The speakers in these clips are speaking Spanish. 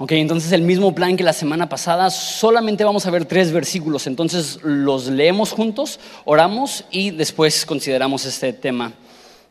Ok, entonces el mismo plan que la semana pasada, solamente vamos a ver tres versículos, entonces los leemos juntos, oramos y después consideramos este tema.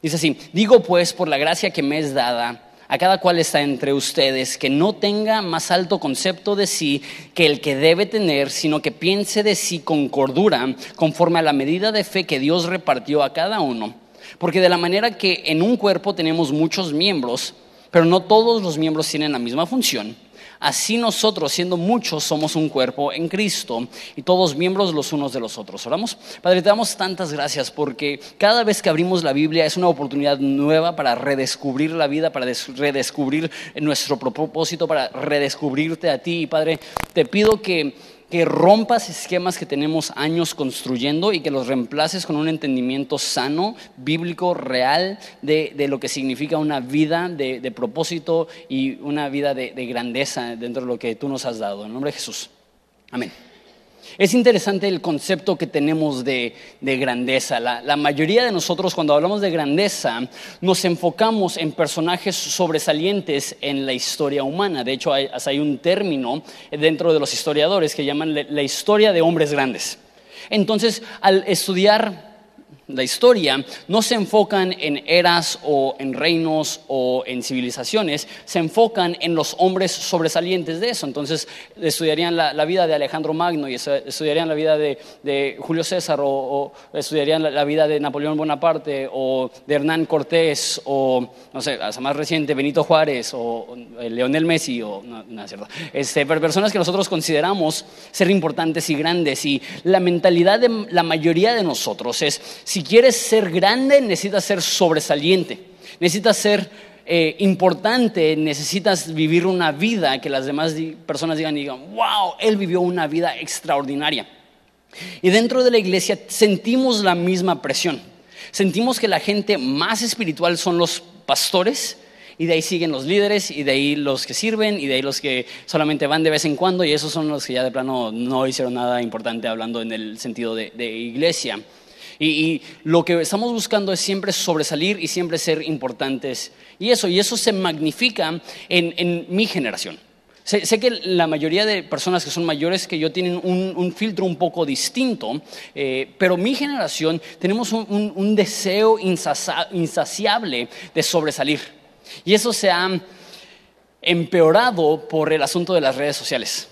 Dice así, digo pues por la gracia que me es dada a cada cual está entre ustedes, que no tenga más alto concepto de sí que el que debe tener, sino que piense de sí con cordura, conforme a la medida de fe que Dios repartió a cada uno. Porque de la manera que en un cuerpo tenemos muchos miembros, pero no todos los miembros tienen la misma función, Así nosotros, siendo muchos, somos un cuerpo en Cristo y todos miembros los unos de los otros. Oramos. Padre, te damos tantas gracias porque cada vez que abrimos la Biblia es una oportunidad nueva para redescubrir la vida, para redescubrir nuestro propósito, para redescubrirte a ti. Y Padre, te pido que que rompas esquemas que tenemos años construyendo y que los reemplaces con un entendimiento sano, bíblico, real de, lo que significa una vida de, propósito y una vida de, de grandeza dentro de lo que tú nos has dado. En nombre de Jesús. Amén. Es interesante el concepto que tenemos de, grandeza. La, mayoría de nosotros cuando hablamos de grandeza nos enfocamos en personajes sobresalientes en la historia humana. De hecho, hay, un término dentro de los historiadores que llaman la historia de hombres grandes. Entonces, al estudiar la historia no se enfocan en eras o en reinos o en civilizaciones, se enfocan en los hombres sobresalientes de eso. Entonces estudiarían la, vida de Alejandro Magno y estudiarían la vida de, Julio César o, estudiarían la, vida de Napoleón Bonaparte o de Hernán Cortés o, no sé, hasta más reciente, Benito Juárez o, Leonel Messi o, no, no cierto. Este, personas que nosotros consideramos ser importantes y grandes y la mentalidad de la mayoría de nosotros es quieres ser grande, necesitas ser sobresaliente, necesitas ser eh, importante, necesitas vivir una vida que las demás personas digan, digan, wow, él vivió una vida extraordinaria. Y dentro de la iglesia sentimos la misma presión. Sentimos que la gente más espiritual son los pastores, y de ahí siguen los líderes y de ahí los que sirven y de ahí los que solamente van de vez en cuando y esos son los que ya de plano no hicieron nada importante hablando en el sentido de iglesia. Y, lo que estamos buscando es siempre sobresalir y siempre ser importantes. Y eso, y eso se magnifica en, mi generación. Sé, que la mayoría de personas que son mayores que yo tienen un, filtro un poco distinto, eh, pero mi generación tenemos un, deseo insaciable de sobresalir. Y eso se ha empeorado por el asunto de las redes sociales.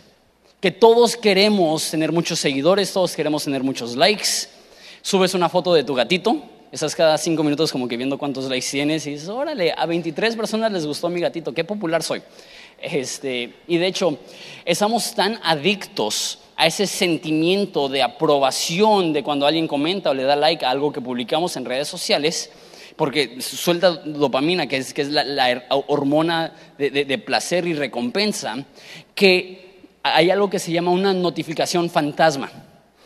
Que todos queremos tener muchos seguidores, todos queremos tener muchos likes, subes una foto de tu gatito, estás cada cinco minutos como que viendo cuántos likes tienes y dices, órale, a 23 personas les gustó mi gatito, qué popular soy. Este, y de hecho, estamos tan adictos a ese sentimiento de aprobación de cuando alguien comenta o le da like a algo que publicamos en redes sociales, porque suelta dopamina, que es, que es la, hormona de, de placer y recompensa, que hay algo que se llama una notificación fantasma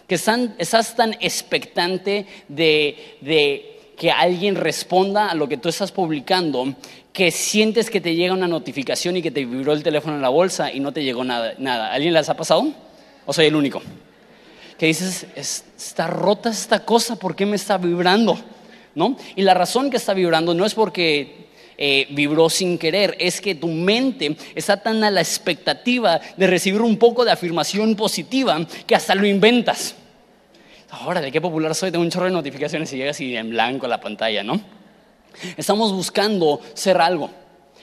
que estás tan expectante de, que alguien responda a lo que tú estás publicando, que sientes que te llega una notificación y que te vibró el teléfono en la bolsa y no te llegó nada. nada. ¿Alguien les ha pasado? ¿O soy el único? Que dices, está rota esta cosa, ¿por qué me está vibrando? ¿No? Y la razón que está vibrando no es porque eh, vibró sin querer, es que tu mente está tan a la expectativa de recibir un poco de afirmación positiva que hasta lo inventas ahora de qué popular soy, tengo un chorro de notificaciones y llega así en blanco la pantalla, ¿no? Estamos buscando ser algo.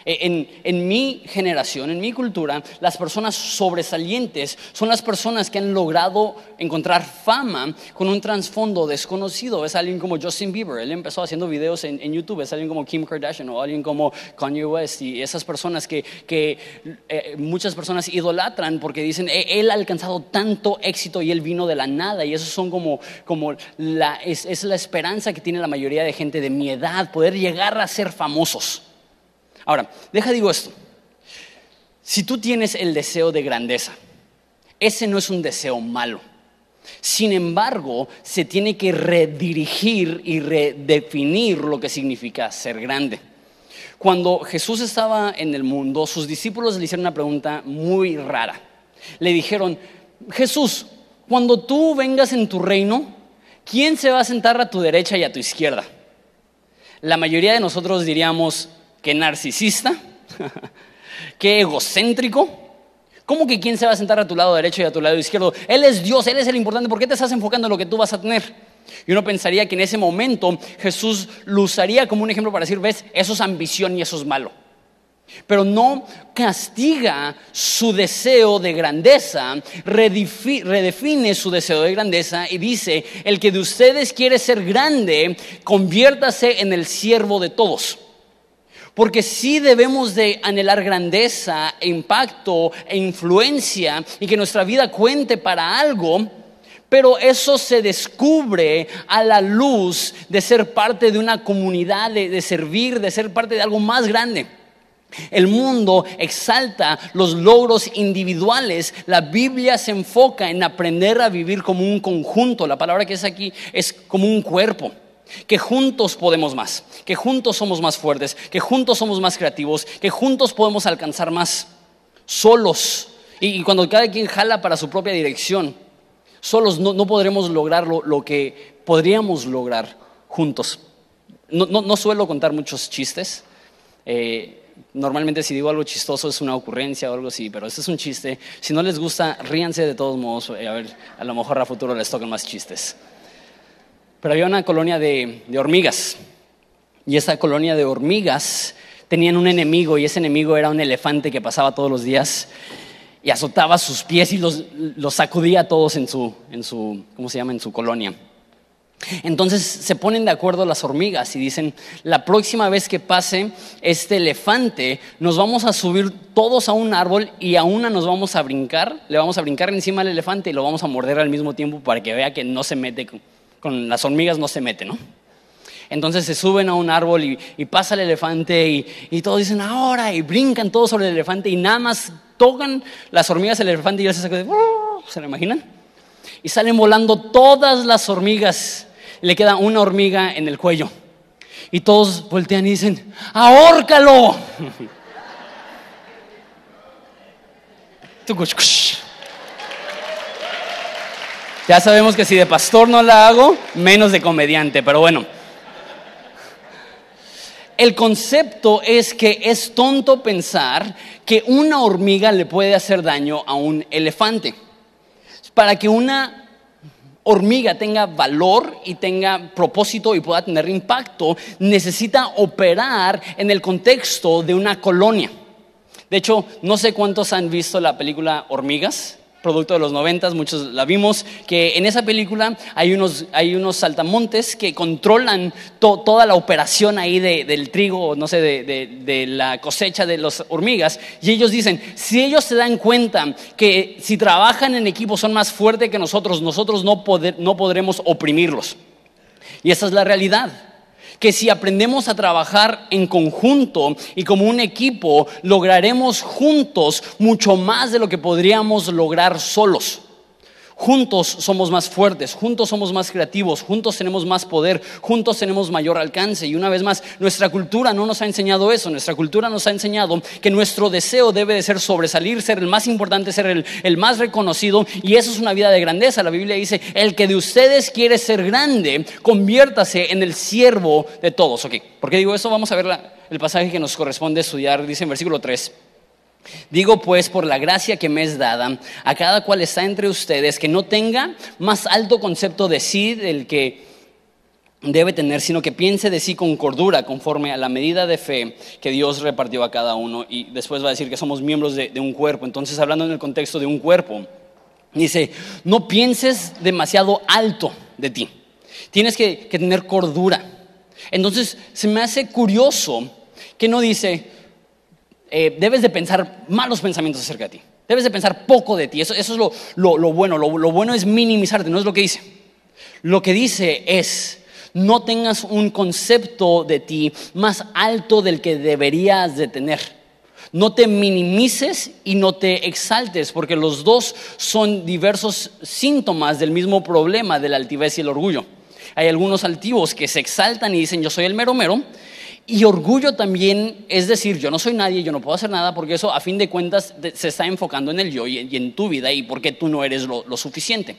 E, en, mi generación, en mi cultura, las personas sobresalientes son las personas que han logrado encontrar fama con un trasfondo desconocido. Es alguien como Justin Bieber, él empezó haciendo videos en, YouTube, es alguien como Kim Kardashian o alguien como Kanye West y esas personas que, eh, muchas personas idolatran porque dicen, e, él ha alcanzado tanto éxito y él vino de la nada y eso son como, como la, es, es la esperanza que tiene la mayoría de gente de mi edad, poder llegar a ser famosos. Ahora, deja digo esto. Si tú tienes el deseo de grandeza, ese no es un deseo malo. Sin embargo, se tiene que redirigir y redefinir lo que significa ser grande. Cuando Jesús estaba en el mundo, sus discípulos le hicieron una pregunta muy rara. Le dijeron, Jesús, cuando tú vengas en tu reino, ¿quién se va a sentar a tu derecha y a tu izquierda? La mayoría de nosotros diríamos, qué narcisista, qué egocéntrico, ¿Cómo que quién se va a sentar a tu lado derecho y a tu lado izquierdo? Él es Dios, Él es el importante. ¿Por qué te estás enfocando en lo que tú vas a tener? Y uno pensaría que en ese momento Jesús lo usaría como un ejemplo para decir, ves, eso es ambición y eso es malo. Pero no castiga su deseo de grandeza, redefine su deseo de grandeza y dice, el que de ustedes quiere ser grande, conviértase en el siervo de todos. Porque sí debemos de anhelar grandeza, impacto e influencia y que nuestra vida cuente para algo, pero eso se descubre a la luz de ser parte de una comunidad, de, servir, de ser parte de algo más grande. El mundo exalta los logros individuales. La Biblia se enfoca en aprender a vivir como un conjunto. La palabra que es aquí es como un cuerpo que juntos podemos más, que juntos somos más fuertes, que juntos somos más creativos, que juntos podemos alcanzar más, solos. Y, cuando cada quien jala para su propia dirección, solos no, podremos lograr lo, que podríamos lograr juntos. No, suelo contar muchos chistes. Eh, normalmente si digo algo chistoso es una ocurrencia o algo así, pero este es un chiste. Si no les gusta, ríanse de todos modos. Eh, a ver, a lo mejor a futuro les tocan más chistes. Pero había una colonia de, hormigas. Y esa colonia de hormigas tenían un enemigo y ese enemigo era un elefante que pasaba todos los días y azotaba sus pies y los, sacudía a todos en su, en su, ¿cómo se llama? En su colonia. Entonces se ponen de acuerdo las hormigas y dicen, la próxima vez que pase este elefante, nos vamos a subir todos a un árbol y a una nos vamos a brincar, le vamos a brincar encima al elefante y lo vamos a morder al mismo tiempo para que vea que no se mete con, las hormigas no se mete, ¿no? Entonces se suben a un árbol y, pasa el elefante y, todos dicen ahora y brincan todos sobre el elefante y nada más tocan las hormigas el elefante y ya se saca de, ¿se lo imaginan? Y salen volando todas las hormigas. Le queda una hormiga en el cuello. Y todos voltean y dicen, ahórcalo. Ya sabemos que si de pastor no la hago, menos de comediante, pero bueno. El concepto es que es tonto pensar que una hormiga le puede hacer daño a un elefante. Para que una hormiga tenga valor y tenga propósito y pueda tener impacto, necesita operar en el contexto de una colonia. De hecho, no sé cuántos han visto la película Hormigas producto de los noventas, muchos la vimos, que en esa película hay unos, hay unos saltamontes que controlan toda la operación ahí del trigo, no sé, de, la cosecha de las hormigas, y ellos dicen, si ellos se dan cuenta que si trabajan en equipo son más fuertes que nosotros, nosotros no, no podremos oprimirlos. Y esa es la realidad que si aprendemos a trabajar en conjunto y como un equipo, lograremos juntos mucho más de lo que podríamos lograr solos. Juntos somos más fuertes, juntos somos más creativos, juntos tenemos más poder, juntos tenemos mayor alcance. Y una vez más, nuestra cultura no nos ha enseñado eso, nuestra cultura nos ha enseñado que nuestro deseo debe de ser sobresalir, ser el más importante, ser el, más reconocido. Y eso es una vida de grandeza. La Biblia dice, el que de ustedes quiere ser grande, conviértase en el siervo de todos. Ok, ¿por qué digo eso? Vamos a ver el pasaje que nos corresponde estudiar, dice en versículo 3. Digo pues por la gracia que me es dada a cada cual está entre ustedes que no tenga más alto concepto de sí del que debe tener, sino que piense de sí con cordura conforme a la medida de fe que Dios repartió a cada uno. Y después va a decir que somos miembros de, un cuerpo. Entonces hablando en el contexto de un cuerpo, dice, no pienses demasiado alto de ti. Tienes que, que tener cordura. Entonces se me hace curioso que no dice, eh, debes de pensar malos pensamientos acerca de ti. Debes de pensar poco de ti. Eso, es lo, bueno. Lo, bueno es minimizarte, no es lo que dice. Lo que dice es, no tengas un concepto de ti más alto del que deberías de tener. No te minimices y no te exaltes, porque los dos son diversos síntomas del mismo problema de la altivez y el orgullo. Hay algunos altivos que se exaltan y dicen yo soy el mero mero, y orgullo también es decir, yo no soy nadie, yo no puedo hacer nada, porque eso a fin de cuentas se está enfocando en el yo y en tu vida y por qué tú no eres lo, suficiente.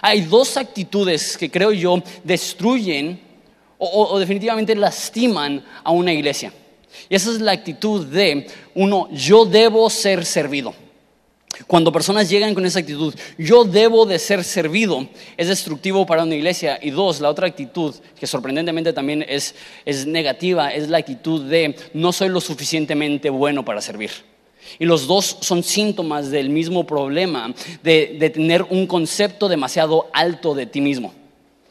Hay dos actitudes que creo yo destruyen o, definitivamente lastiman a una iglesia. Y esa es la actitud de uno, yo debo ser servido. Cuando personas llegan con esa actitud, yo debo de ser servido, es destructivo para una iglesia. Y dos, la otra actitud, que sorprendentemente también es, es negativa, es la actitud de no soy lo suficientemente bueno para servir. Y los dos son síntomas del mismo problema de, de tener un concepto demasiado alto de ti mismo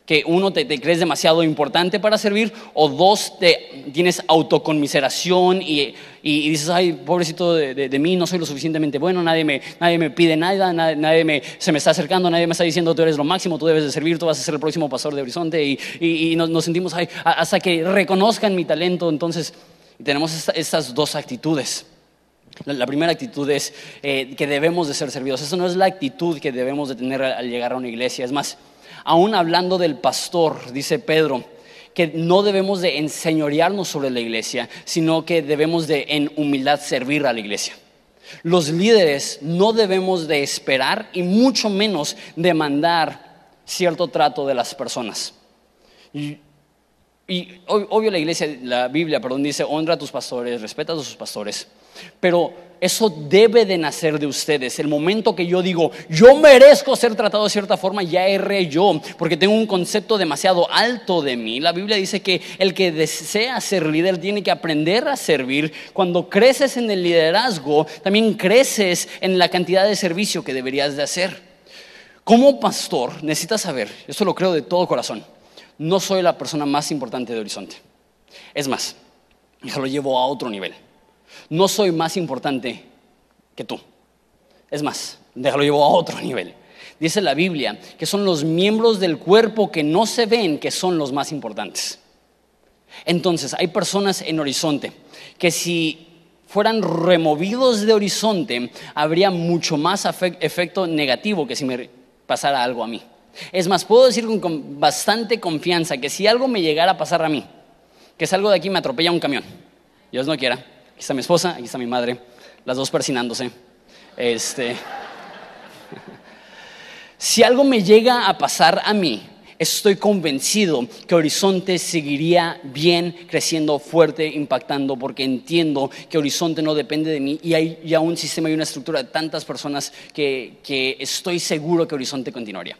que uno te, crees demasiado importante para servir o dos te, tienes autoconmiseración y, y, dices, ay, pobrecito de, mí, no soy lo suficientemente bueno, nadie me, nadie me pide nada, nadie, me, se me está acercando, nadie me está diciendo, tú eres lo máximo, tú debes de servir, tú vas a ser el próximo pastor de Horizonte y, y nos, sentimos, ay, hasta que reconozcan mi talento, entonces tenemos estas dos actitudes. La, primera actitud es eh, que debemos de ser servidos. Esa no es la actitud que debemos de tener al llegar a una iglesia. Es más, aún hablando del pastor, dice Pedro, que no debemos de enseñorearnos sobre la iglesia, sino que debemos de en humildad servir a la iglesia. Los líderes no debemos de esperar y mucho menos demandar cierto trato de las personas. Y, obvio la iglesia, la Biblia, perdón, dice, honra a tus pastores, respeta a tus pastores, pero eso debe de nacer de ustedes. El momento que yo digo, yo merezco ser tratado de cierta forma, ya erré yo, porque tengo un concepto demasiado alto de mí. La Biblia dice que el que desea ser líder tiene que aprender a servir. Cuando creces en el liderazgo, también creces en la cantidad de servicio que deberías de hacer. Como pastor, necesitas saber, esto lo creo de todo corazón, no soy la persona más importante de Horizonte. Es más, ya lo llevo a otro nivel no soy más importante que tú. Es más, déjalo llevo a otro nivel. Dice la Biblia que son los miembros del cuerpo que no se ven que son los más importantes. Entonces, hay personas en horizonte que si fueran removidos de horizonte, habría mucho más efecto negativo que si me pasara algo a mí. Es más, puedo decir con bastante confianza que si algo me llegara a pasar a mí, que salgo de aquí y me atropella un camión, Dios no quiera, Aquí está mi esposa, aquí está mi madre, las dos persinándose. Este, si algo me llega a pasar a mí, estoy convencido que Horizonte seguiría bien, creciendo fuerte, impactando, porque entiendo que Horizonte no depende de mí y hay ya un sistema y una estructura de tantas personas que, que estoy seguro que Horizonte continuaría.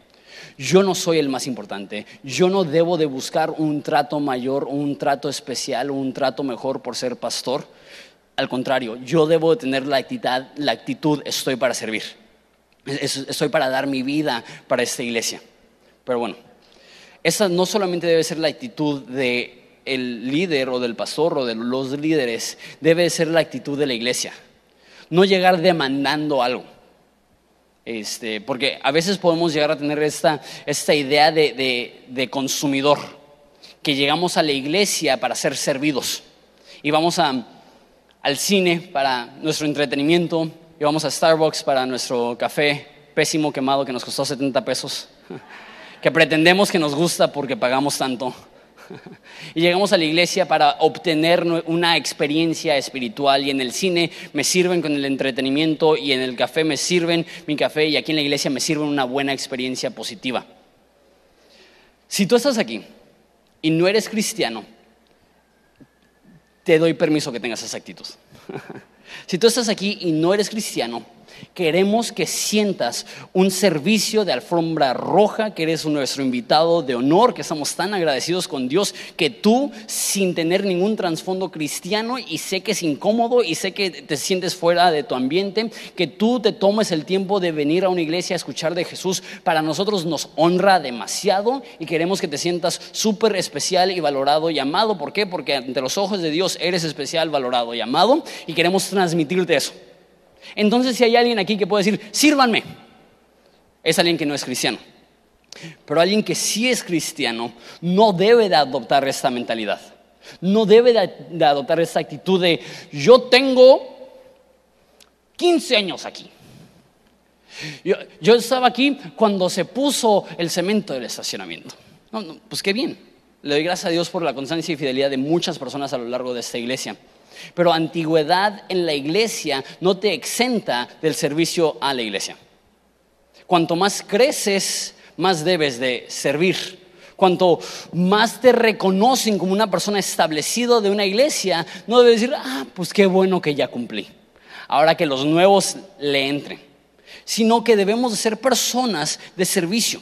Yo no soy el más importante, yo no debo de buscar un trato mayor, un trato especial, un trato mejor por ser pastor. Al contrario, yo debo tener la actitud, la actitud estoy para servir. Estoy para dar mi vida para esta iglesia. Pero bueno, esa no solamente debe ser la actitud del el líder o del pastor o de los líderes, debe ser la actitud de la iglesia. No llegar demandando algo. Este, porque a veces podemos llegar a tener esta, esta idea de, de consumidor, que llegamos a la iglesia para ser servidos y vamos a al cine para nuestro entretenimiento, íbamos a Starbucks para nuestro café pésimo quemado que nos costó 70 pesos, que pretendemos que nos gusta porque pagamos tanto. Y llegamos a la iglesia para obtener una experiencia espiritual y en el cine me sirven con el entretenimiento y en el café me sirven mi café y aquí en la iglesia me sirven una buena experiencia positiva. Si tú estás aquí y no eres cristiano, te doy permiso que tengas esa actitud. si tú estás aquí y no eres cristiano, Queremos que sientas un servicio de alfombra roja, que eres nuestro invitado de honor, que estamos tan agradecidos con Dios, que tú, sin tener ningún trasfondo cristiano, y sé que es incómodo y sé que te sientes fuera de tu ambiente, que tú te tomes el tiempo de venir a una iglesia a escuchar de Jesús, para nosotros nos honra demasiado y queremos que te sientas súper especial y valorado y amado. ¿Por qué? Porque ante los ojos de Dios eres especial, valorado y amado y queremos transmitirte eso. Entonces, si hay alguien aquí que puede decir, sírvanme, es alguien que no es cristiano. Pero alguien que sí es cristiano no debe de adoptar esta mentalidad. No debe de, adoptar esta actitud de, yo tengo 15 años aquí. Yo, estaba aquí cuando se puso el cemento del estacionamiento. pues qué bien. Le doy gracias a Dios por la constancia y fidelidad de muchas personas a lo largo de esta iglesia. Pero antigüedad en la iglesia no te exenta del servicio a la iglesia. Cuanto más creces, más debes de servir. Cuanto más te reconocen como una persona establecida de una iglesia, no debes decir, ah, pues qué bueno que ya cumplí. Ahora que los nuevos le entren. sino que debemos de ser personas de servicio.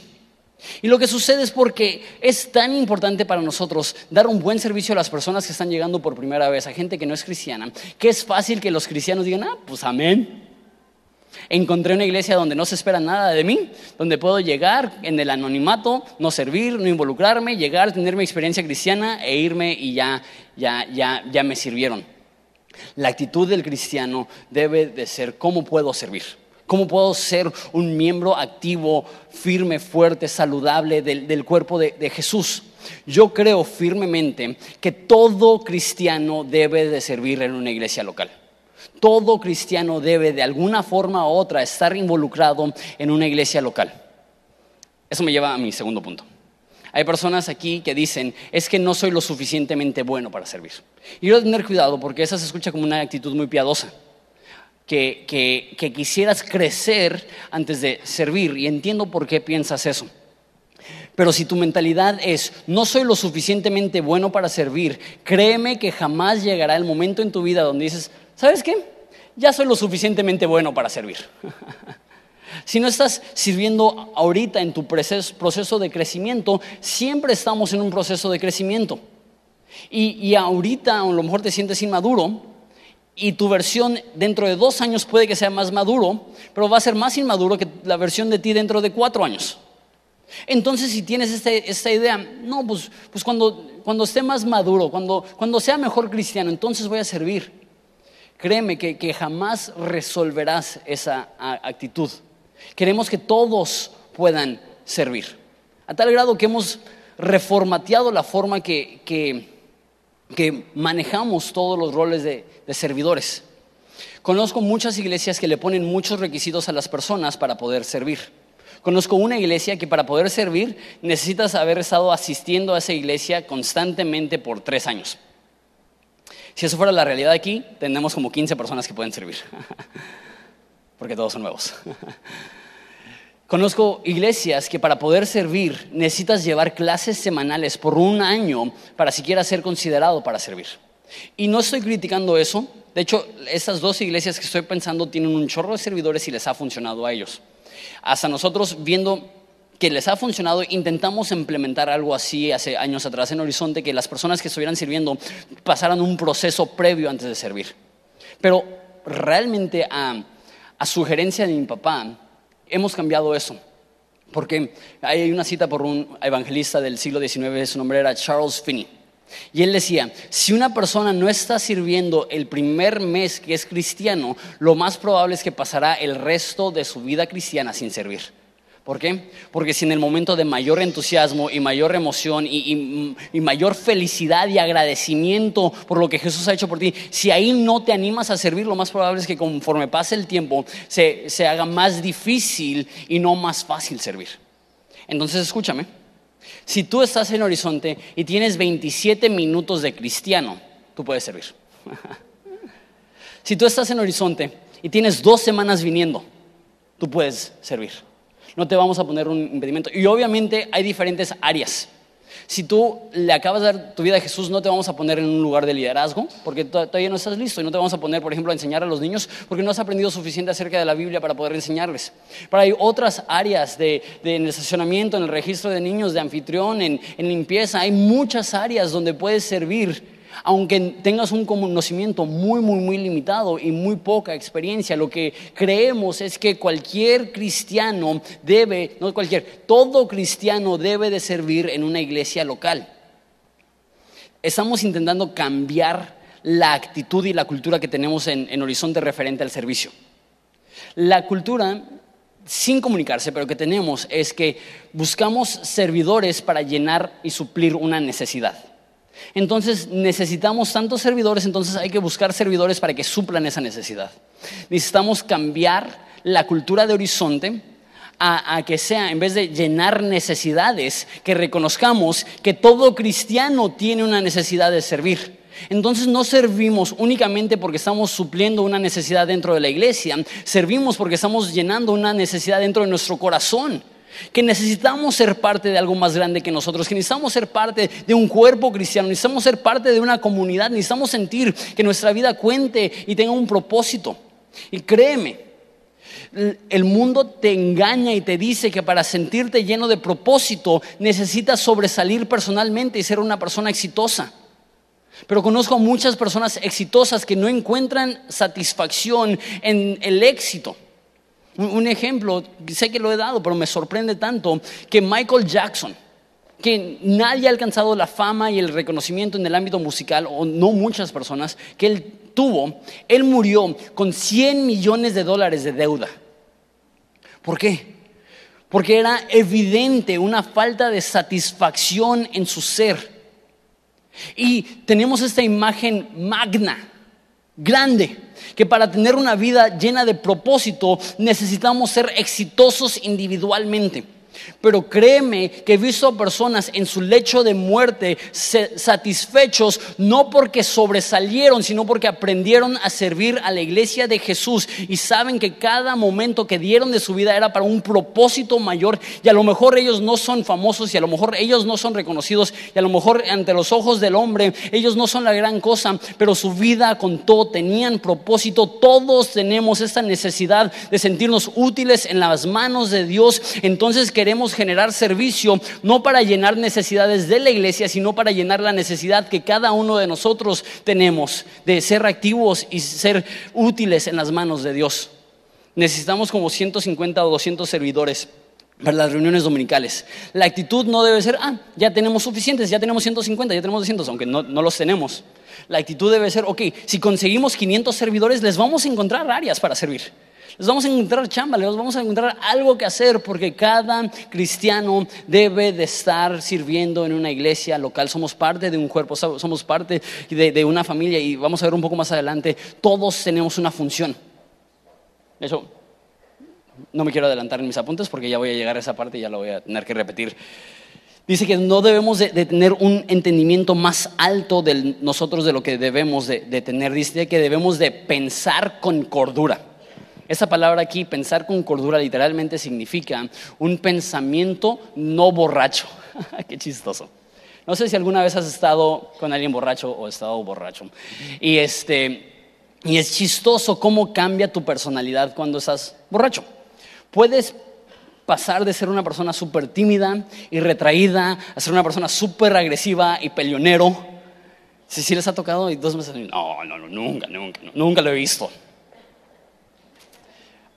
Y lo que sucede es porque es tan importante para nosotros dar un buen servicio a las personas que están llegando por primera vez, a gente que no es cristiana, que es fácil que los cristianos digan, ah, pues amén. Encontré una iglesia donde no se espera nada de mí, donde puedo llegar en el anonimato, no servir, no involucrarme, llegar, tener mi experiencia cristiana e irme y ya, ya, ya, ya me sirvieron. La actitud del cristiano debe de ser, ¿cómo puedo servir? ¿Cómo puedo ser un miembro activo, firme, fuerte, saludable del, cuerpo de, de Jesús? Yo creo firmemente que todo cristiano debe de servir en una iglesia local. Todo cristiano debe de alguna forma u otra estar involucrado en una iglesia local. Eso me lleva a mi segundo punto. Hay personas aquí que dicen, es que no soy lo suficientemente bueno para servir. Y yo tener cuidado porque esa se escucha como una actitud muy piadosa que, quisieras crecer antes de servir. Y entiendo por qué piensas eso. Pero si tu mentalidad es, no soy lo suficientemente bueno para servir, créeme que jamás llegará el momento en tu vida donde dices, ¿sabes qué? Ya soy lo suficientemente bueno para servir. si no estás sirviendo ahorita en tu proceso de crecimiento, siempre estamos en un proceso de crecimiento. Y, y ahorita a lo mejor te sientes inmaduro, y tu versión dentro de dos años puede que sea más maduro, pero va a ser más inmaduro que la versión de ti dentro de cuatro años. Entonces, si tienes este, esta, idea, no, pues, pues cuando, cuando, esté más maduro, cuando, cuando sea mejor cristiano, entonces voy a servir. Créeme que, que jamás resolverás esa actitud. Queremos que todos puedan servir. A tal grado que hemos reformateado la forma que, que que manejamos todos los roles de, servidores. Conozco muchas iglesias que le ponen muchos requisitos a las personas para poder servir. Conozco una iglesia que para poder servir necesitas haber estado asistiendo a esa iglesia constantemente por tres años. Si eso fuera la realidad aquí, tenemos como 15 personas que pueden servir, porque todos son nuevos. Conozco iglesias que para poder servir necesitas llevar clases semanales por un año para siquiera ser considerado para servir. Y no estoy criticando eso. De hecho, estas dos iglesias que estoy pensando tienen un chorro de servidores y les ha funcionado a ellos. Hasta nosotros viendo que les ha funcionado, intentamos implementar algo así hace años atrás en Horizonte, que las personas que estuvieran sirviendo pasaran un proceso previo antes de servir. Pero realmente a, a sugerencia de mi papá, hemos cambiado eso. Porque hay una cita por un evangelista del siglo XIX, su nombre era Charles Finney. Y él decía, si una persona no está sirviendo el primer mes que es cristiano, lo más probable es que pasará el resto de su vida cristiana sin servir. ¿Por qué? Porque si en el momento de mayor entusiasmo y mayor emoción y, mayor felicidad y agradecimiento por lo que Jesús ha hecho por ti, si ahí no te animas a servir, lo más probable es que conforme pase el tiempo se, se haga más difícil y no más fácil servir. Entonces escúchame, si tú estás en Horizonte y tienes 27 minutos de cristiano, tú puedes servir. si tú estás en Horizonte y tienes dos semanas viniendo, tú puedes servir no te vamos a poner un impedimento. Y obviamente hay diferentes áreas. Si tú le acabas de dar tu vida a Jesús, no te vamos a poner en un lugar de liderazgo, porque todavía no estás listo. Y no te vamos a poner, por ejemplo, a enseñar a los niños, porque no has aprendido suficiente acerca de la Biblia para poder enseñarles. Pero hay otras áreas de, en el estacionamiento, en el registro de niños, de anfitrión, en, en limpieza. Hay muchas áreas donde puedes servir aunque tengas un conocimiento muy, muy, muy limitado y muy poca experiencia, lo que creemos es que cualquier cristiano debe, no cualquier, todo cristiano debe de servir en una iglesia local. Estamos intentando cambiar la actitud y la cultura que tenemos en, en Horizonte referente al servicio. La cultura sin comunicarse, pero que tenemos es que buscamos servidores para llenar y suplir una necesidad. Entonces necesitamos tantos servidores, entonces hay que buscar servidores para que suplan esa necesidad. Necesitamos cambiar la cultura de horizonte a, que sea, en vez de llenar necesidades, que reconozcamos que todo cristiano tiene una necesidad de servir. Entonces no servimos únicamente porque estamos supliendo una necesidad dentro de la iglesia, servimos porque estamos llenando una necesidad dentro de nuestro corazón que necesitamos ser parte de algo más grande que nosotros, que necesitamos ser parte de un cuerpo cristiano, necesitamos ser parte de una comunidad, necesitamos sentir que nuestra vida cuente y tenga un propósito. Y créeme, El mundo te engaña y te dice que para sentirte lleno de propósito necesitas sobresalir personalmente y ser una persona exitosa. Pero conozco a muchas personas exitosas que no encuentran satisfacción en el éxito. Un ejemplo, sé que lo he dado, pero me sorprende tanto que Michael Jackson, que nadie ha alcanzado la fama y el reconocimiento en el ámbito musical, o no muchas personas, que él tuvo, él murió con 100 millones de dólares de deuda. ¿Por qué? Porque era evidente una falta de satisfacción en su ser. Y tenemos esta imagen magna, grande, que para tener una vida llena de propósito necesitamos ser exitosos individualmente. Pero créeme que he visto personas en su lecho de muerte satisfechos no porque sobresalieron, sino porque aprendieron a servir a la iglesia de Jesús y saben que cada momento que dieron de su vida era para un propósito mayor y a lo mejor ellos no son famosos y a lo mejor ellos no son reconocidos y a lo mejor ante los ojos del hombre ellos no son la gran cosa, pero su vida con todo tenían propósito. Todos tenemos esta necesidad de sentirnos útiles en las manos de Dios. Entonces queremos queremos generar servicio no para llenar necesidades de la iglesia, sino para llenar la necesidad que cada uno de nosotros tenemos de ser activos y ser útiles en las manos de Dios. Necesitamos como 150 o 200 servidores para las reuniones dominicales. La actitud no debe ser, ah, ya tenemos suficientes, ya tenemos 150, ya tenemos 200, aunque no, no los tenemos. La actitud debe ser, ok, si conseguimos 500 servidores, les vamos a encontrar áreas para servir. Les vamos a encontrar chamba, les vamos a encontrar algo que hacer porque cada cristiano debe de estar sirviendo en una iglesia local. Somos parte de un cuerpo, somos parte de, una familia y vamos a ver un poco más adelante, todos tenemos una función. Eso, no me quiero adelantar en mis apuntes porque ya voy a llegar a esa parte y ya lo voy a tener que repetir. Dice que no debemos de, tener un entendimiento más alto de nosotros de lo que debemos de, de tener. Dice que debemos de pensar con cordura. Esa palabra aquí, pensar con cordura, literalmente significa un pensamiento no borracho. Qué chistoso. No sé si alguna vez has estado con alguien borracho o estado borracho. Y, este, y es chistoso cómo cambia tu personalidad cuando estás borracho. Puedes pasar de ser una persona súper tímida y retraída a ser una persona súper agresiva y peleonero. Si sí, les ha tocado y dos meses, no, no, no, nunca, nunca, nunca lo he visto.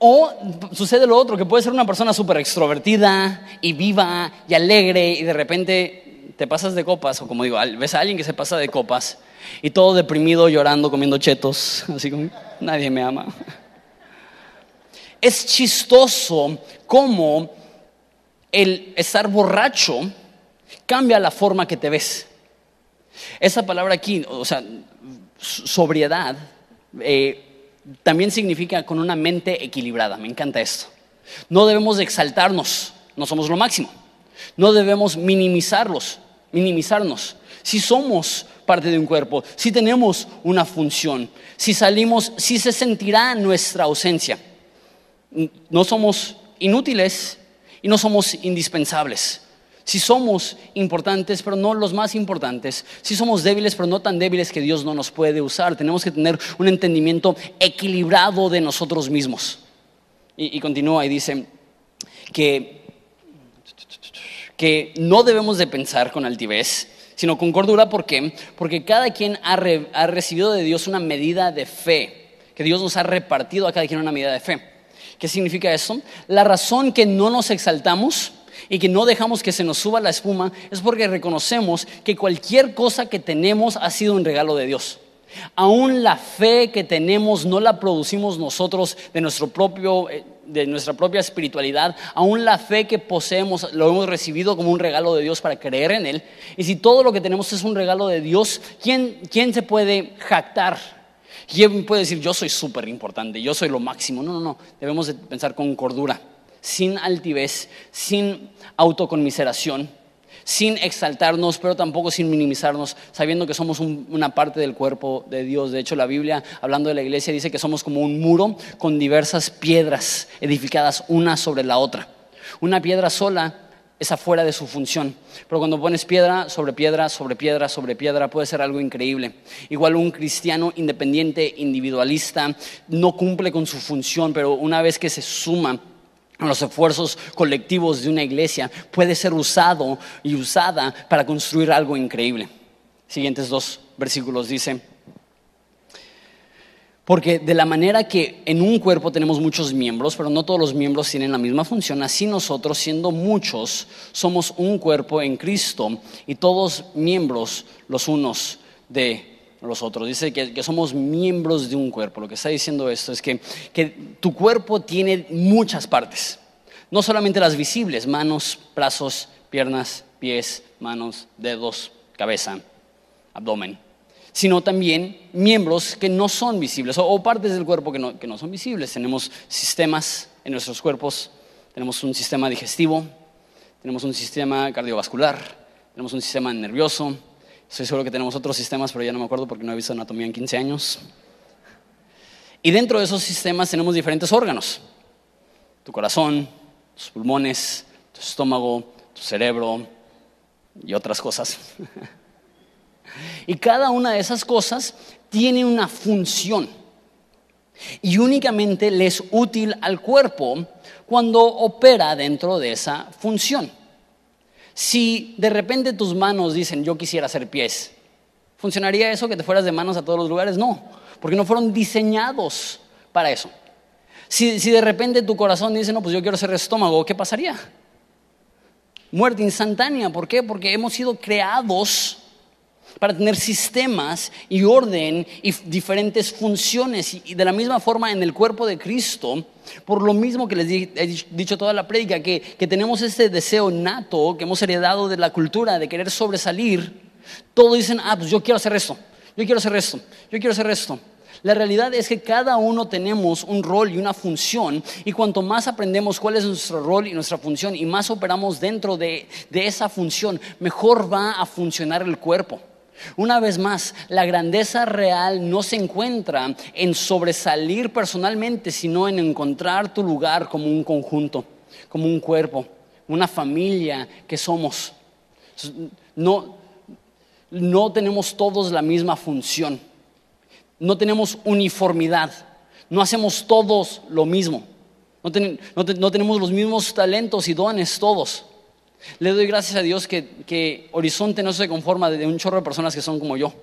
O sucede lo otro, que puede ser una persona súper extrovertida y viva y alegre y de repente te pasas de copas, o como digo, ves a alguien que se pasa de copas y todo deprimido, llorando, comiendo chetos, así como nadie me ama. Es chistoso cómo el estar borracho cambia la forma que te ves. Esa palabra aquí, o sea, sobriedad, eh, también significa con una mente equilibrada. Me encanta esto. No debemos exaltarnos, no somos lo máximo. No debemos minimizarlos, minimizarnos. Si somos parte de un cuerpo, si tenemos una función, si salimos, si se sentirá nuestra ausencia. No somos inútiles y no somos indispensables si somos importantes, pero no los más importantes, si somos débiles, pero no tan débiles que Dios no nos puede usar, tenemos que tener un entendimiento equilibrado de nosotros mismos. Y, continúa y dice que, que no debemos de pensar con altivez, sino con cordura. ¿Por qué? Porque cada quien ha, ha recibido de Dios una medida de fe, que Dios nos ha repartido a cada quien una medida de fe. ¿Qué significa eso? La razón que no nos exaltamos, y que no dejamos que se nos suba la espuma es porque reconocemos que cualquier cosa que tenemos ha sido un regalo de Dios. Aún la fe que tenemos no la producimos nosotros de, nuestro propio, eh, de nuestra propia espiritualidad. Aún la fe que poseemos lo hemos recibido como un regalo de Dios para creer en Él. Y si todo lo que tenemos es un regalo de Dios, ¿quién, quién se puede jactar? ¿Quién puede decir yo soy súper importante, yo soy lo máximo? No, no, no. Debemos de pensar con cordura sin altivez, sin autoconmiseración, sin exaltarnos, pero tampoco sin minimizarnos, sabiendo que somos una parte del cuerpo de Dios. De hecho, la Biblia, hablando de la iglesia, dice que somos como un muro con diversas piedras edificadas una sobre la otra. Una piedra sola es afuera de su función. Pero cuando pones piedra sobre piedra, sobre piedra, sobre piedra, puede ser algo increíble. Igual un cristiano independiente, individualista, no cumple con su función, pero una vez que se suma los esfuerzos colectivos de una iglesia, puede ser usado y usada para construir algo increíble. Siguientes dos versículos dice, porque de la manera que en un cuerpo tenemos muchos miembros, pero no todos los miembros tienen la misma función, así nosotros, siendo muchos, somos un cuerpo en Cristo y todos miembros los unos de los otros. Dice que, somos miembros de un cuerpo. Lo que está diciendo esto es que, que tu cuerpo tiene muchas partes, no solamente las visibles, manos, brazos, piernas, pies, manos, dedos, cabeza, abdomen sino también miembros que no son visibles o, partes del cuerpo que no, que no son visibles. Tenemos sistemas en nuestros cuerpos, tenemos un sistema digestivo, tenemos un sistema cardiovascular, tenemos un sistema nervioso. Estoy seguro que tenemos otros sistemas, pero ya no me acuerdo porque no he visto anatomía en 15 años. Y dentro de esos sistemas tenemos diferentes órganos. Tu corazón, tus pulmones, tu estómago, tu cerebro y otras cosas. Y cada una de esas cosas tiene una función. Y únicamente le es útil al cuerpo cuando opera dentro de esa función. Si de repente tus manos dicen, yo quisiera hacer pies, ¿funcionaría eso que te fueras de manos a todos los lugares? No, porque no fueron diseñados para eso. Si, si de repente tu corazón dice, no, pues yo quiero ser estómago, ¿qué pasaría? Muerte instantánea. ¿Por qué? Porque hemos sido creados para tener sistemas y orden y diferentes funciones. Y de la misma forma en el cuerpo de Cristo, por lo mismo que les he dicho toda la prédica, que, que tenemos este deseo nato que hemos heredado de la cultura de querer sobresalir, todos dicen, ah, pues yo quiero hacer esto, yo quiero hacer esto, yo quiero hacer esto. La realidad es que cada uno tenemos un rol y una función y cuanto más aprendemos cuál es nuestro rol y nuestra función y más operamos dentro de, de esa función, mejor va a funcionar el cuerpo. Una vez más, la grandeza real no se encuentra en sobresalir personalmente, sino en encontrar tu lugar como un conjunto, como un cuerpo, una familia que somos. No, tenemos todos la misma función, no tenemos uniformidad, no hacemos todos lo mismo, no tenemos los mismos talentos y dones todos. Le doy gracias a Dios que, Horizonte no se conforma de un chorro de personas que son como yo.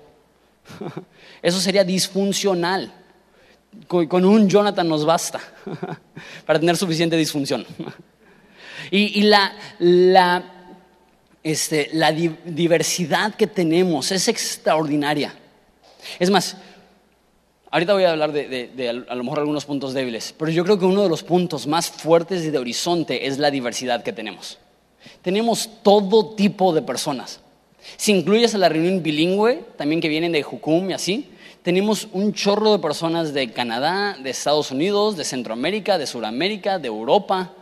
Eso sería disfuncional. Con, un Jonathan nos basta para tener suficiente disfunción. Y, la, este, diversidad que tenemos es extraordinaria. Es más, ahorita voy a hablar de, de, a lo mejor algunos puntos débiles, pero yo creo que uno de los puntos más fuertes de Horizonte es la diversidad que tenemos. Tenemos todo tipo de personas. Si incluyes a la reunión bilingüe, también que vienen de Jucum y así, tenemos un chorro de personas de Canadá, de Estados Unidos, de Centroamérica, de Sudamérica, de Europa,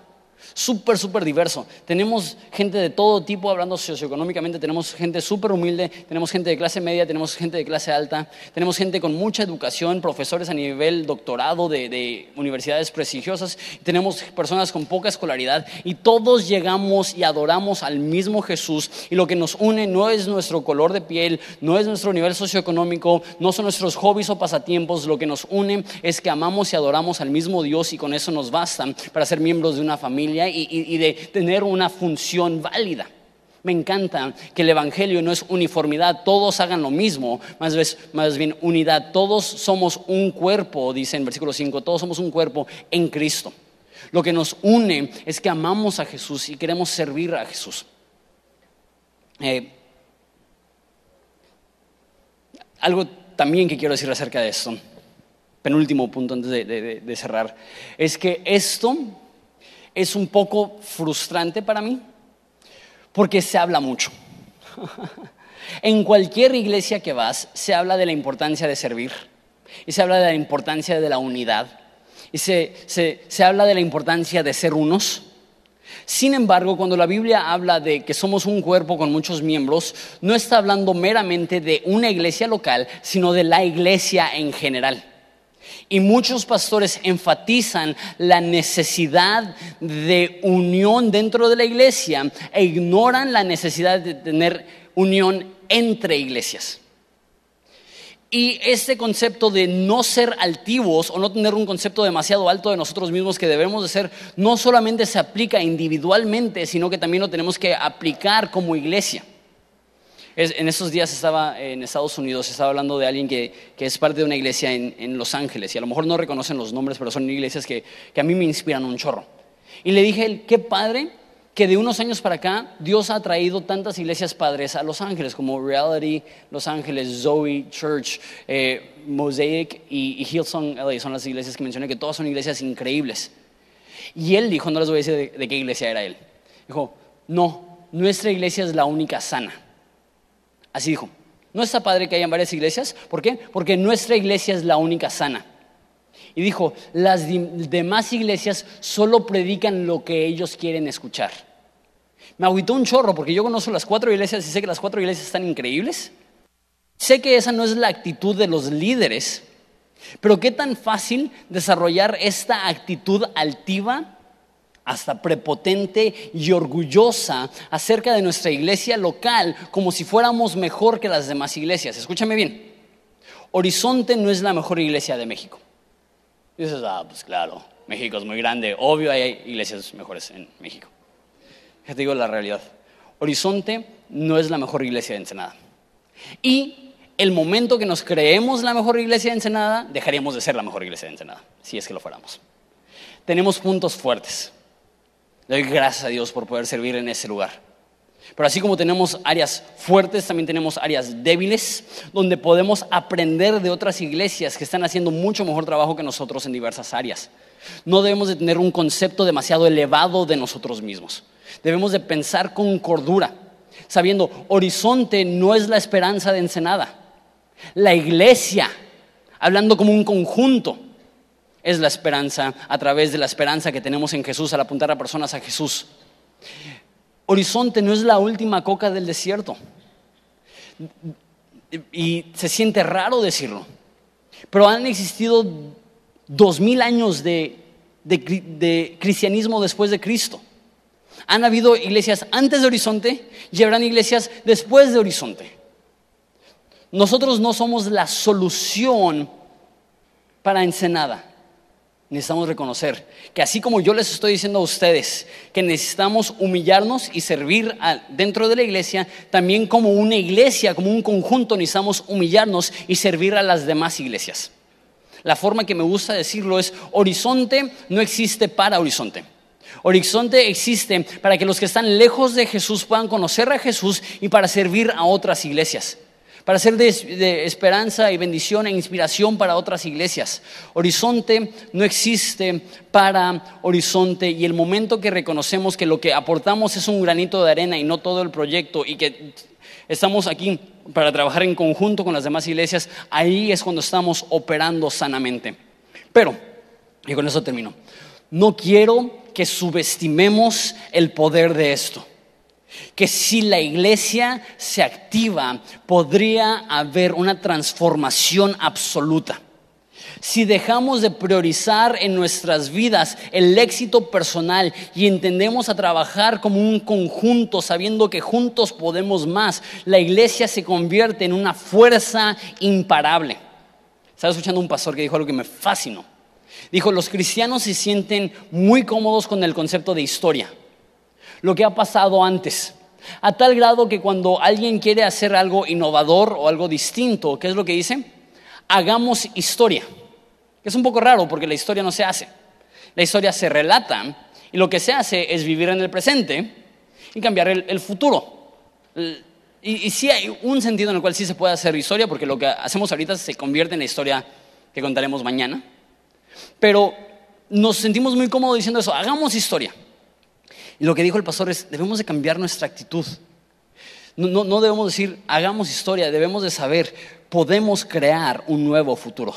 súper, súper diverso. Tenemos gente de todo tipo, hablando socioeconómicamente, tenemos gente súper humilde, tenemos gente de clase media, tenemos gente de clase alta, tenemos gente con mucha educación, profesores a nivel doctorado de, de universidades prestigiosas, tenemos personas con poca escolaridad y todos llegamos y adoramos al mismo Jesús y lo que nos une no es nuestro color de piel, no es nuestro nivel socioeconómico, no son nuestros hobbies o pasatiempos, lo que nos une es que amamos y adoramos al mismo Dios y con eso nos basta para ser miembros de una familia y, de tener una función válida. Me encanta que el Evangelio no es uniformidad, todos hagan lo mismo, más, más bien unidad. Todos somos un cuerpo, dice en versículo 5, todos somos un cuerpo en Cristo. Lo que nos une es que amamos a Jesús y queremos servir a Jesús. Eh, algo también que quiero decir acerca de esto, penúltimo punto antes de cerrar, es que esto es un poco frustrante para mí porque se habla mucho. en cualquier iglesia que vas se habla de la importancia de servir y se habla de la importancia de la unidad y se, se habla de la importancia de ser unos. Sin embargo, cuando la Biblia habla de que somos un cuerpo con muchos miembros, no está hablando meramente de una iglesia local, sino de la iglesia en general. Y muchos pastores enfatizan la necesidad de unión dentro de la iglesia e ignoran la necesidad de tener unión entre iglesias. Y este concepto de no ser altivos o no tener un concepto demasiado alto de nosotros mismos que debemos de ser, no solamente se aplica individualmente, sino que también lo tenemos que aplicar como iglesia. En estos días estaba en Estados Unidos, estaba hablando de alguien que, es parte de una iglesia en, Los Ángeles, y a lo mejor no reconocen los nombres, pero son iglesias que, a mí me inspiran un chorro. Y le dije, qué padre que de unos años para acá Dios ha traído tantas iglesias padres a Los Ángeles, como Reality Los Ángeles, Zoe Church, eh, Mosaic y, Hillsong LA, son las iglesias que mencioné, que todas son iglesias increíbles. Y él dijo, no les voy a decir de, qué iglesia era él, dijo, no, nuestra iglesia es la única sana. Así dijo, no está padre que hayan varias iglesias, ¿por qué? Porque nuestra iglesia es la única sana. Y dijo, las demás iglesias solo predican lo que ellos quieren escuchar. Me agüitó un chorro porque yo conozco las cuatro iglesias y sé que las cuatro iglesias están increíbles. Sé que esa no es la actitud de los líderes, pero qué tan fácil desarrollar esta actitud altiva, hasta prepotente y orgullosa acerca de nuestra iglesia local, como si fuéramos mejor que las demás iglesias. Escúchame bien, Horizonte no es la mejor iglesia de México. dices, ah, pues claro, México es muy grande, obvio hay iglesias mejores en México. Ya te digo la realidad. Horizonte no es la mejor iglesia de Ensenada. Y el momento que nos creemos la mejor iglesia de Ensenada, dejaríamos de ser la mejor iglesia de Ensenada, si es que lo fuéramos. Tenemos puntos fuertes. Doy gracias a Dios por poder servir en ese lugar. Pero así como tenemos áreas fuertes, también tenemos áreas débiles, donde podemos aprender de otras iglesias que están haciendo mucho mejor trabajo que nosotros en diversas áreas. No debemos de tener un concepto demasiado elevado de nosotros mismos. Debemos de pensar con cordura, sabiendo, horizonte no es la esperanza de Ensenada. La iglesia, hablando como un conjunto, es la esperanza a través de la esperanza que tenemos en Jesús al apuntar a personas a Jesús. Horizonte no es la última coca del desierto. Y se siente raro decirlo, pero han existido dos mil años de, de cristianismo después de Cristo. Han habido iglesias antes de Horizonte y iglesias después de Horizonte. Nosotros no somos la solución para Ensenada. Necesitamos reconocer que así como yo les estoy diciendo a ustedes que necesitamos humillarnos y servir dentro de la iglesia, también como una iglesia, como un conjunto, necesitamos humillarnos y servir a las demás iglesias. La forma que me gusta decirlo es, horizonte no existe para horizonte. Horizonte existe para que los que están lejos de Jesús puedan conocer a Jesús y para servir a otras iglesias, para ser de, esperanza y bendición e inspiración para otras iglesias. Horizonte no existe para Horizonte y el momento que reconocemos que lo que aportamos es un granito de arena y no todo el proyecto y que estamos aquí para trabajar en conjunto con las demás iglesias, ahí es cuando estamos operando sanamente. Pero, y con eso termino, no quiero que subestimemos el poder de esto. Que si la iglesia se activa, podría haber una transformación absoluta. Si dejamos de priorizar en nuestras vidas el éxito personal y entendemos a trabajar como un conjunto, sabiendo que juntos podemos más, la iglesia se convierte en una fuerza imparable. Estaba escuchando un pastor que dijo algo que me fascinó. Dijo, los cristianos se sienten muy cómodos con el concepto de historia, lo que ha pasado antes, a tal grado que cuando alguien quiere hacer algo innovador o algo distinto, ¿qué es lo que dice? Hagamos historia. Es un poco raro porque la historia no se hace. La historia se relata y lo que se hace es vivir en el presente y cambiar el, futuro. Y, y sí hay un sentido en el cual sí se puede hacer historia porque lo que hacemos ahorita se convierte en la historia que contaremos mañana. Pero nos sentimos muy cómodos diciendo eso, hagamos historia. Y lo que dijo el pastor es, debemos de cambiar nuestra actitud. No, no, debemos decir, hagamos historia, debemos de saber, podemos crear un nuevo futuro.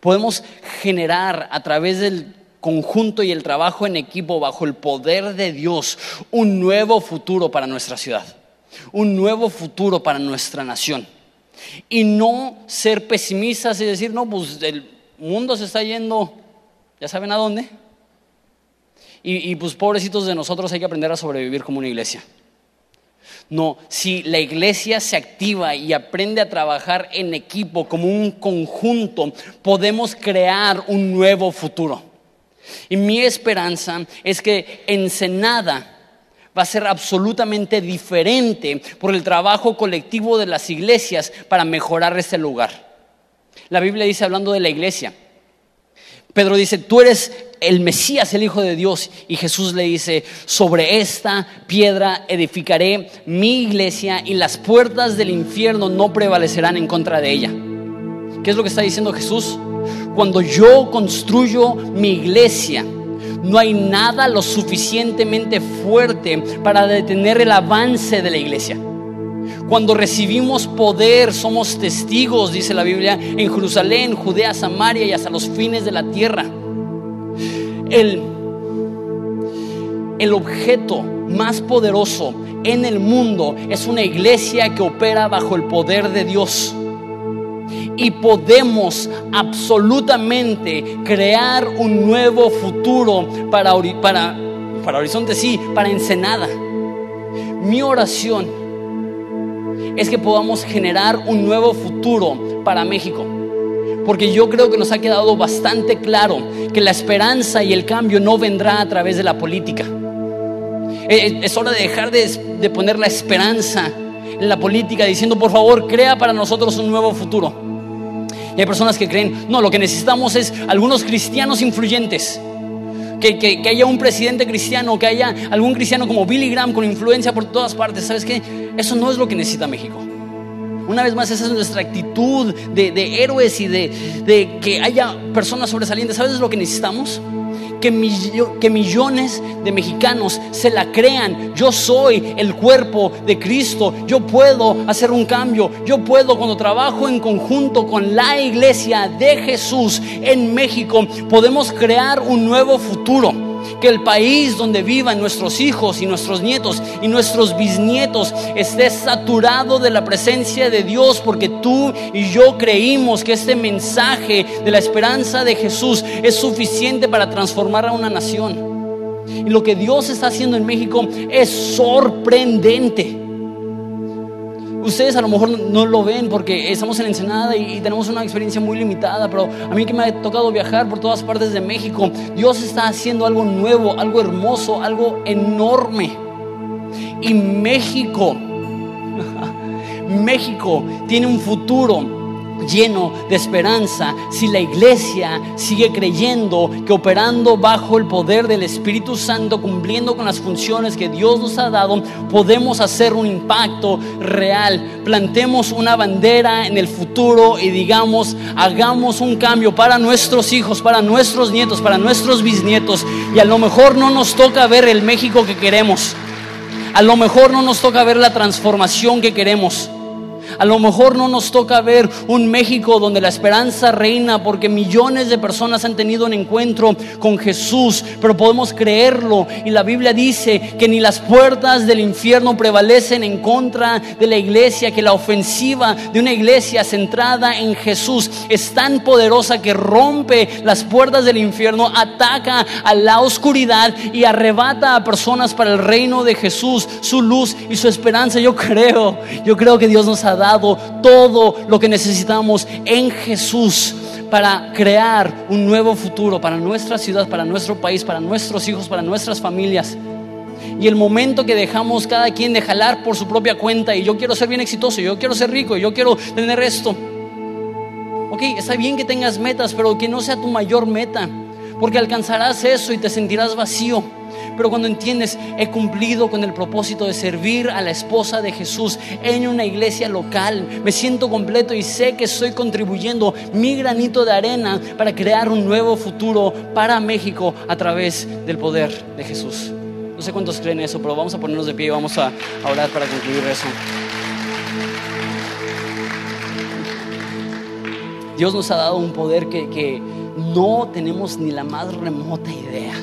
Podemos generar a través del conjunto y el trabajo en equipo bajo el poder de Dios un nuevo futuro para nuestra ciudad, un nuevo futuro para nuestra nación. Y no ser pesimistas y decir, no, pues el, mundo se está yendo, ya saben a dónde. Y, pues pobrecitos de nosotros hay que aprender a sobrevivir como una iglesia. No, si la iglesia se activa y aprende a trabajar en equipo como un conjunto, podemos crear un nuevo futuro. Y mi esperanza es que Ensenada va a ser absolutamente diferente por el trabajo colectivo de las iglesias para mejorar este lugar. La Biblia dice hablando de la iglesia, Pedro dice, tú eres el Mesías, el Hijo de Dios. Y Jesús le dice, sobre esta piedra edificaré mi iglesia y las puertas del infierno no prevalecerán en contra de ella. ¿Qué es lo que está diciendo Jesús? Cuando yo construyo mi iglesia, no hay nada lo suficientemente fuerte para detener el avance de la iglesia. Cuando recibimos poder, somos testigos, dice la Biblia, en Jerusalén, Judea, Samaria y hasta los fines de la tierra. El, el objeto más poderoso en el mundo es una iglesia que opera bajo el poder de Dios. Y podemos absolutamente crear un nuevo futuro para, para, para Horizonte, sí, para Ensenada. Mi oración es que podamos generar un nuevo futuro para México. Porque yo creo que nos ha quedado bastante claro que la esperanza y el cambio no vendrá a través de la política. Eh, eh, es hora de dejar de, poner la esperanza en la política diciendo, por favor, crea para nosotros un nuevo futuro. Y hay personas que creen, no, lo que necesitamos es algunos cristianos influyentes. Que, que, haya un presidente cristiano, que haya algún cristiano como Billy Graham con influencia por todas partes. ¿Sabes qué? Eso no es lo que necesita México. Una vez más, esa es nuestra actitud de, héroes y de, que haya personas sobresalientes. ¿Sabes lo que necesitamos? Que, que, millones de mexicanos se la crean. Yo soy el cuerpo de Cristo. Yo puedo hacer un cambio. Yo puedo, cuando trabajo en conjunto con la iglesia de Jesús en México, podemos crear un nuevo futuro que el país donde vivan nuestros hijos y nuestros nietos y nuestros bisnietos esté saturado de la presencia de Dios, porque tú y yo creímos que este mensaje de la esperanza de Jesús es suficiente para transformar a una nación. Y lo que Dios está haciendo en México es sorprendente. Ustedes a lo mejor no lo ven porque estamos en Ensenada y, tenemos una experiencia muy limitada, pero a mí que me ha tocado viajar por todas partes de México, Dios está haciendo algo nuevo, algo hermoso, algo enorme. Y México, México tiene un futuro lleno de esperanza si la iglesia sigue creyendo que operando bajo el poder del Espíritu Santo, cumpliendo con las funciones que Dios nos ha dado, podemos hacer un impacto real. Plantemos una bandera en el futuro y digamos, hagamos un cambio para nuestros hijos, para nuestros nietos, para nuestros bisnietos. Y a lo mejor no nos toca ver el México que queremos. A lo mejor no nos toca ver la transformación que queremos a lo mejor no nos toca ver un México donde la esperanza reina porque millones de personas han tenido un encuentro con Jesús, pero podemos creerlo. Y la Biblia dice que ni las puertas del infierno prevalecen en contra de la iglesia, que la ofensiva de una iglesia centrada en Jesús es tan poderosa que rompe las puertas del infierno, ataca a la oscuridad y arrebata a personas para el reino de Jesús, su luz y su esperanza. Yo creo, yo creo que Dios nos ha dado todo lo que necesitamos en Jesús para crear un nuevo futuro para nuestra ciudad, para nuestro país, para nuestros hijos, para nuestras familias. Y el momento que dejamos cada quien de jalar por su propia cuenta y yo quiero ser bien exitoso, yo quiero ser rico, yo quiero tener esto. Ok, está bien que tengas metas, pero que no sea tu mayor meta, porque alcanzarás eso y te sentirás vacío. Pero cuando entiendes, he cumplido con el propósito de servir a la esposa de Jesús en una iglesia local, me siento completo y sé que estoy contribuyendo mi granito de arena para crear un nuevo futuro para México a través del poder de Jesús. No sé cuántos creen eso, pero vamos a ponernos de pie y vamos a, orar para concluir eso. Dios nos ha dado un poder que, que no tenemos ni la más remota idea.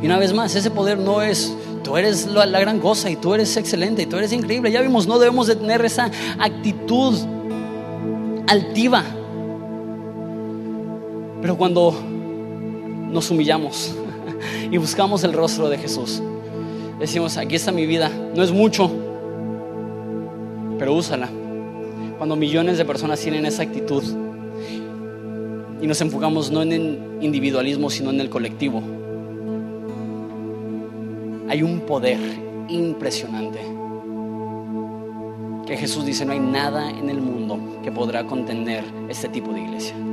Y una vez más, ese poder no es, tú eres la, gran cosa y tú eres excelente y tú eres increíble. Ya vimos, no debemos de tener esa actitud altiva. Pero cuando nos humillamos y buscamos el rostro de Jesús, decimos, aquí está mi vida, no es mucho, pero úsala. Cuando millones de personas tienen esa actitud y nos enfocamos no en el individualismo, sino en el colectivo, hay un poder impresionante. Que Jesús dice, no hay nada en el mundo que podrá contener este tipo de iglesia.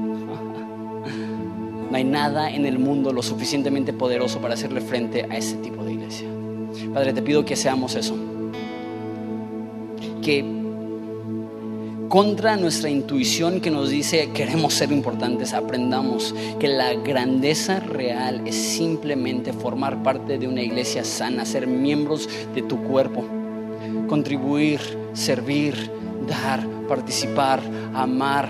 No hay nada en el mundo lo suficientemente poderoso para hacerle frente a este tipo de iglesia. Padre, te pido que seamos eso. Que contra nuestra intuición que nos dice queremos ser importantes, aprendamos que la grandeza real es simplemente formar parte de una iglesia sana, ser miembros de tu cuerpo, contribuir, servir, dar, participar, amar,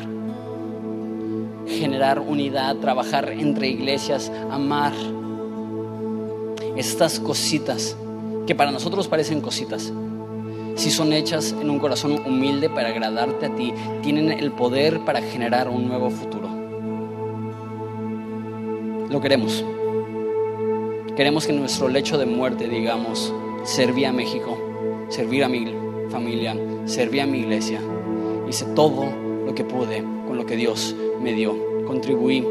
generar unidad, trabajar entre iglesias, amar. Estas cositas que para nosotros parecen cositas, si son hechas en un corazón humilde para agradarte a ti, tienen el poder para generar un nuevo futuro. Lo queremos. Queremos que en nuestro lecho de muerte digamos, serví a México, servir a mi familia, serví a mi iglesia, hice todo lo que pude con lo que Dios me dio, contribuí.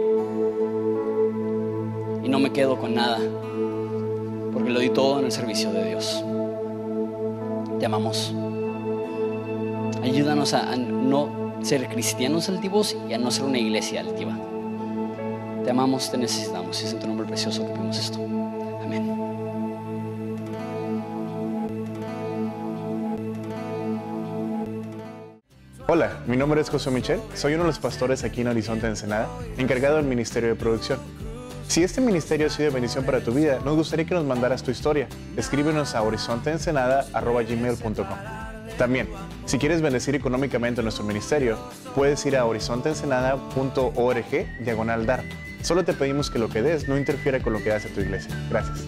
Y no me quedo con nada, porque lo di todo en el servicio de Dios te amamos. Ayúdanos a, no ser cristianos altivos y a no ser una iglesia altiva. Te amamos, te necesitamos. Y es en tu nombre precioso que pedimos esto. Amén. Hola, mi nombre es José Michel, soy uno de los pastores aquí en Horizonte Ensenada, encargado del Ministerio de Producción. Si este ministerio ha sido bendición para tu vida, nos gustaría que nos mandaras tu historia. Escríbenos a horizonteensenada.gmail.com También, si quieres bendecir económicamente nuestro ministerio, puedes ir a horizonteensenada.org diagonal dar. Solo te pedimos que lo que des no interfiera con lo que hace tu iglesia. Gracias.